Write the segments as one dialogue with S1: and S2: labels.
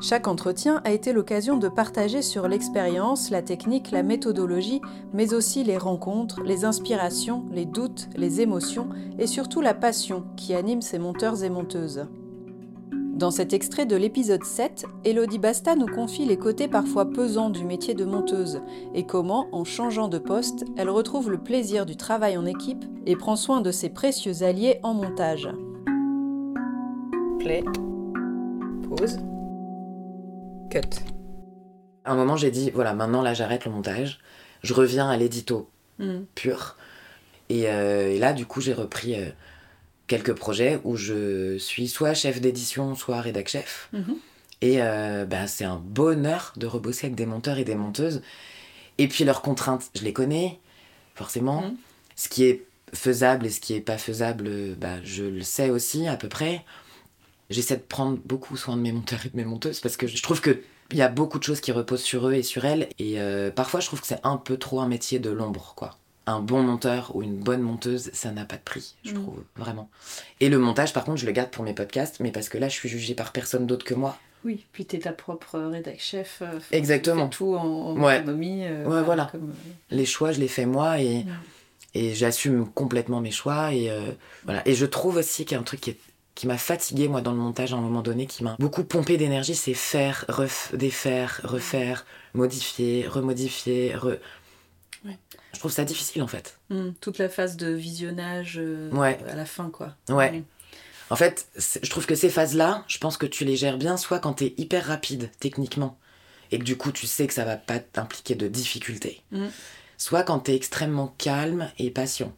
S1: Chaque entretien a été l'occasion de partager sur l'expérience, la technique, la méthodologie, mais aussi les rencontres, les inspirations, les doutes, les émotions et surtout la passion qui anime ces monteurs et monteuses. Dans cet extrait de l'épisode 7, Elodie Basta nous confie les côtés parfois pesants du métier de monteuse et comment, en changeant de poste, elle retrouve le plaisir du travail en équipe et prend soin de ses précieux alliés en montage. Play. Pause. Cut.
S2: À un moment, j'ai dit voilà, maintenant là, j'arrête le montage. Je reviens à l'édito
S1: Hmm.
S2: pur. Et, euh, et là, du coup, j'ai repris euh, quelques projets où je suis soit chef d'édition, soit rédac chef.
S1: Mhm.
S2: Et euh, bah, c'est un bonheur de rebosser avec des monteurs et des monteuses. Et puis leurs contraintes, je les connais, forcément.
S1: Mhm.
S2: Ce qui est faisable et ce qui est pas faisable, euh, bah, je le sais aussi à peu près. J'essaie de prendre beaucoup soin de mes monteurs et de mes monteuses parce que je trouve que il y a beaucoup de choses qui reposent sur eux et sur elles. Et euh, parfois, je trouve que c'est un peu trop un métier de l'ombre, quoi. Un bon monteur ou une bonne monteuse, ça n'a pas de prix, je
S1: Mm.
S2: trouve, vraiment. Et le montage, par contre, je le garde pour mes podcasts, mais parce que là, je suis jugée par personne d'autre que moi.
S1: Oui, puis t'es ta propre rédac chef. euh,
S2: Exactement.
S1: tu fais tout en, en
S2: Ouais.
S1: autonomie. euh,
S2: Ouais, voilà.
S1: comme, euh,
S2: Les choix, je les fais moi et,
S1: Mm.
S2: et j'assume complètement mes choix. Et, euh, voilà. et je trouve aussi qu'il y a un truc qui, est- qui m'a fatigué moi dans le montage à un moment donné, qui m'a beaucoup pompé d'énergie, c'est faire, ref- défaire, refaire, modifier, remodifier. re-
S1: Ouais.
S2: Je trouve ça difficile en fait.
S1: hmm, toute la phase de visionnage euh,
S2: Ouais.
S1: à la fin, quoi.
S2: Ouais.
S1: Hmm.
S2: En fait, je trouve que ces phases-là, je pense que tu les gères bien, soit quand t'es hyper rapide techniquement, et que du coup tu sais que ça va pas t'impliquer de difficultés,
S1: Mm.
S2: soit quand t'es extrêmement calme et patient.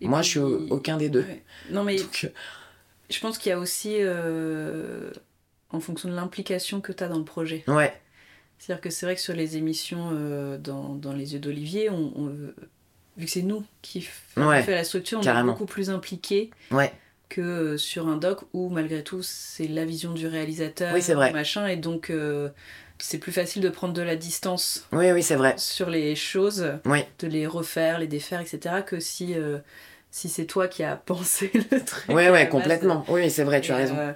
S1: Et
S2: Moi,
S1: puis-
S2: je suis au- aucun des deux.
S1: Ouais. Non, mais
S2: Donc, euh,
S1: je pense qu'il y a aussi, euh, en fonction de l'implication que tu as dans le projet.
S2: ouais,
S1: C'est-à-dire que c'est vrai que sur les émissions euh, dans, dans Les Yeux d'Olivier, on, on- vu que c'est nous qui f-
S2: Ouais,
S1: fait la structure, on
S2: carrément.
S1: est beaucoup plus impliqués
S2: ouais,
S1: que euh, sur un doc où malgré tout c'est la vision du réalisateur,
S2: Oui, vrai.
S1: machin, et donc euh, c'est plus facile de prendre de la distance
S2: oui, oui, c'est vrai.
S1: sur les choses,
S2: Oui,
S1: de les refaire, les défaire, etc. que si, euh, si c'est toi qui as pensé le truc.
S2: ouais,
S1: la
S2: ouais,
S1: base.
S2: complètement. Oui, c'est vrai, tu as raison.
S1: euh,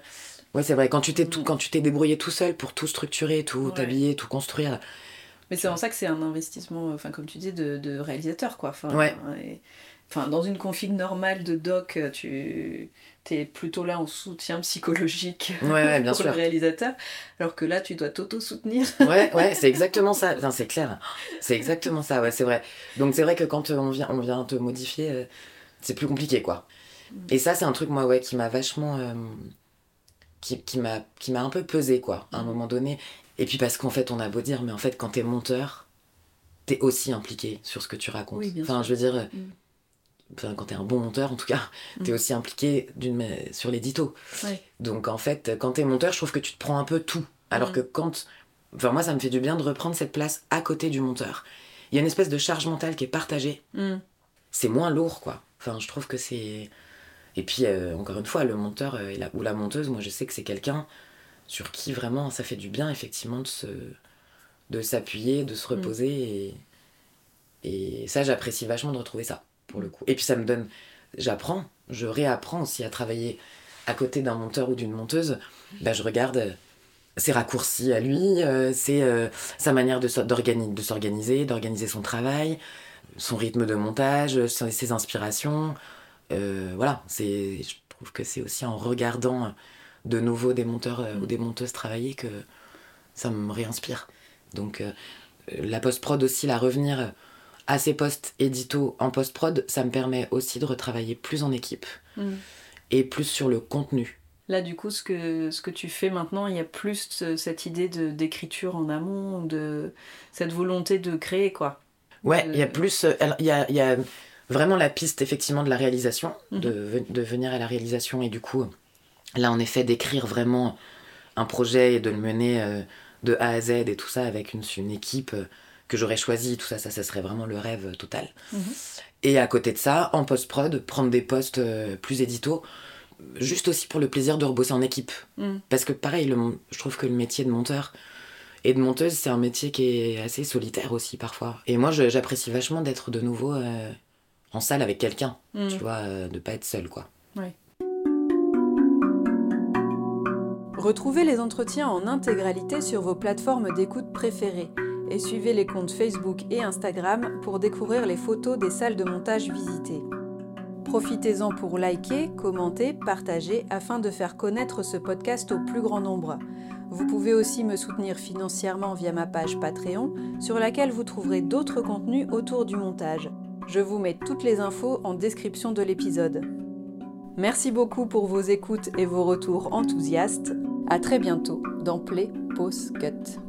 S2: Oui, c'est vrai. Quand tu t'es
S1: Mm.
S2: tout, quand tu t'es débrouillé tout seul pour tout structurer, tout
S1: Ouais.
S2: t'habiller, tout construire.
S1: Mais c'est en ça que c'est un investissement, enfin comme tu dis, de, de réalisateur quoi. Enfin,
S2: Ouais.
S1: et- enfin, dans une config normale de doc, tu es plutôt là en soutien psychologique
S2: Ouais, ouais, bien
S1: pour
S2: sûr.
S1: le réalisateur, alors que là tu dois t'auto-soutenir.
S2: Ouais, ouais, c'est exactement ça. C'est clair. C'est exactement ça, ouais, c'est vrai. Donc c'est vrai que quand euh, on vient, on vient te modifier, euh, c'est plus compliqué, quoi. Et ça, c'est un truc, moi, ouais, qui m'a vachement. euh, qui qui m'a qui m'a un peu pesé, quoi, à un moment donné. Et puis parce qu'en fait, on a beau dire, mais en fait, quand t'es monteur, t'es aussi impliqué sur ce que tu racontes.
S1: Oui,
S2: enfin,
S1: sûr.
S2: je veux dire. euh,
S1: Mm.
S2: Enfin, quand t'es un bon monteur, en tout cas, t'es
S1: Mm.
S2: aussi impliqué sur l'édito.
S1: Ouais.
S2: Donc en fait, quand t'es monteur, je trouve que tu te prends un peu tout. Alors
S1: Mm.
S2: que quand. Enfin, moi, ça me fait du bien de reprendre cette place à côté du monteur. Il y a une espèce de charge mentale qui est partagée.
S1: Mm.
S2: C'est moins lourd, quoi. Enfin, je trouve que c'est. Et puis, euh, encore une fois, le monteur euh, la- ou la monteuse, moi, je sais que c'est quelqu'un sur qui vraiment ça fait du bien, effectivement, de se. de s'appuyer, de se reposer. Et... et ça, j'apprécie vachement de retrouver ça, pour le coup. Et puis, ça me donne. J'apprends, je réapprends aussi à travailler à côté d'un monteur ou d'une monteuse. Bah, je regarde euh, ses raccourcis à lui, euh, c'est euh, sa manière de s'organiser, d'organiser son travail, son rythme de montage, ses, inspirations. Euh, voilà, c'est, je trouve que c'est aussi en regardant de nouveau des monteurs euh, ou des monteuses travailler que ça me réinspire. Donc euh, la post-prod aussi, la revenir à ces postes édito en post-prod, ça me permet aussi de retravailler plus en équipe
S1: Mm.
S2: et plus sur le contenu.
S1: Là, du coup, ce que, ce que tu fais maintenant, il y a plus ce- cette idée de, d'écriture en amont, de cette volonté de créer, quoi.
S2: Ouais,
S1: Euh,
S2: il y a plus. euh, Il y a, y a vraiment la piste, effectivement, de la réalisation,
S1: Mhm.
S2: de, ve- de venir à la réalisation et du coup, là, en effet, d'écrire vraiment un projet et de le mener euh, de A à Z et tout ça avec une, une équipe euh, que j'aurais choisi, tout ça, ça, ça serait vraiment le rêve total.
S1: Mhm.
S2: Et à côté de ça, en post-prod, prendre des postes plus édito, juste aussi pour le plaisir de rebosser en équipe.
S1: Mhm.
S2: Parce que pareil, le, je trouve que le métier de monteur et de monteuse, c'est un métier qui est assez solitaire aussi parfois. Et moi, j'apprécie vachement d'être de nouveau euh, en salle avec quelqu'un,
S1: Mhm.
S2: tu vois, euh, de pas être seul, quoi.
S1: Retrouvez les entretiens en intégralité sur vos plateformes d'écoute préférées et suivez les comptes Facebook et Instagram pour découvrir les photos des salles de montage visitées. Profitez-en pour liker, commenter, partager afin de faire connaître ce podcast au plus grand nombre. Vous pouvez aussi me soutenir financièrement via ma page Patreon sur laquelle vous trouverez d'autres contenus autour du montage. Je vous mets toutes les infos en description de l'épisode. Merci beaucoup pour vos écoutes et vos retours enthousiastes. À très bientôt dans Play Pause Cut.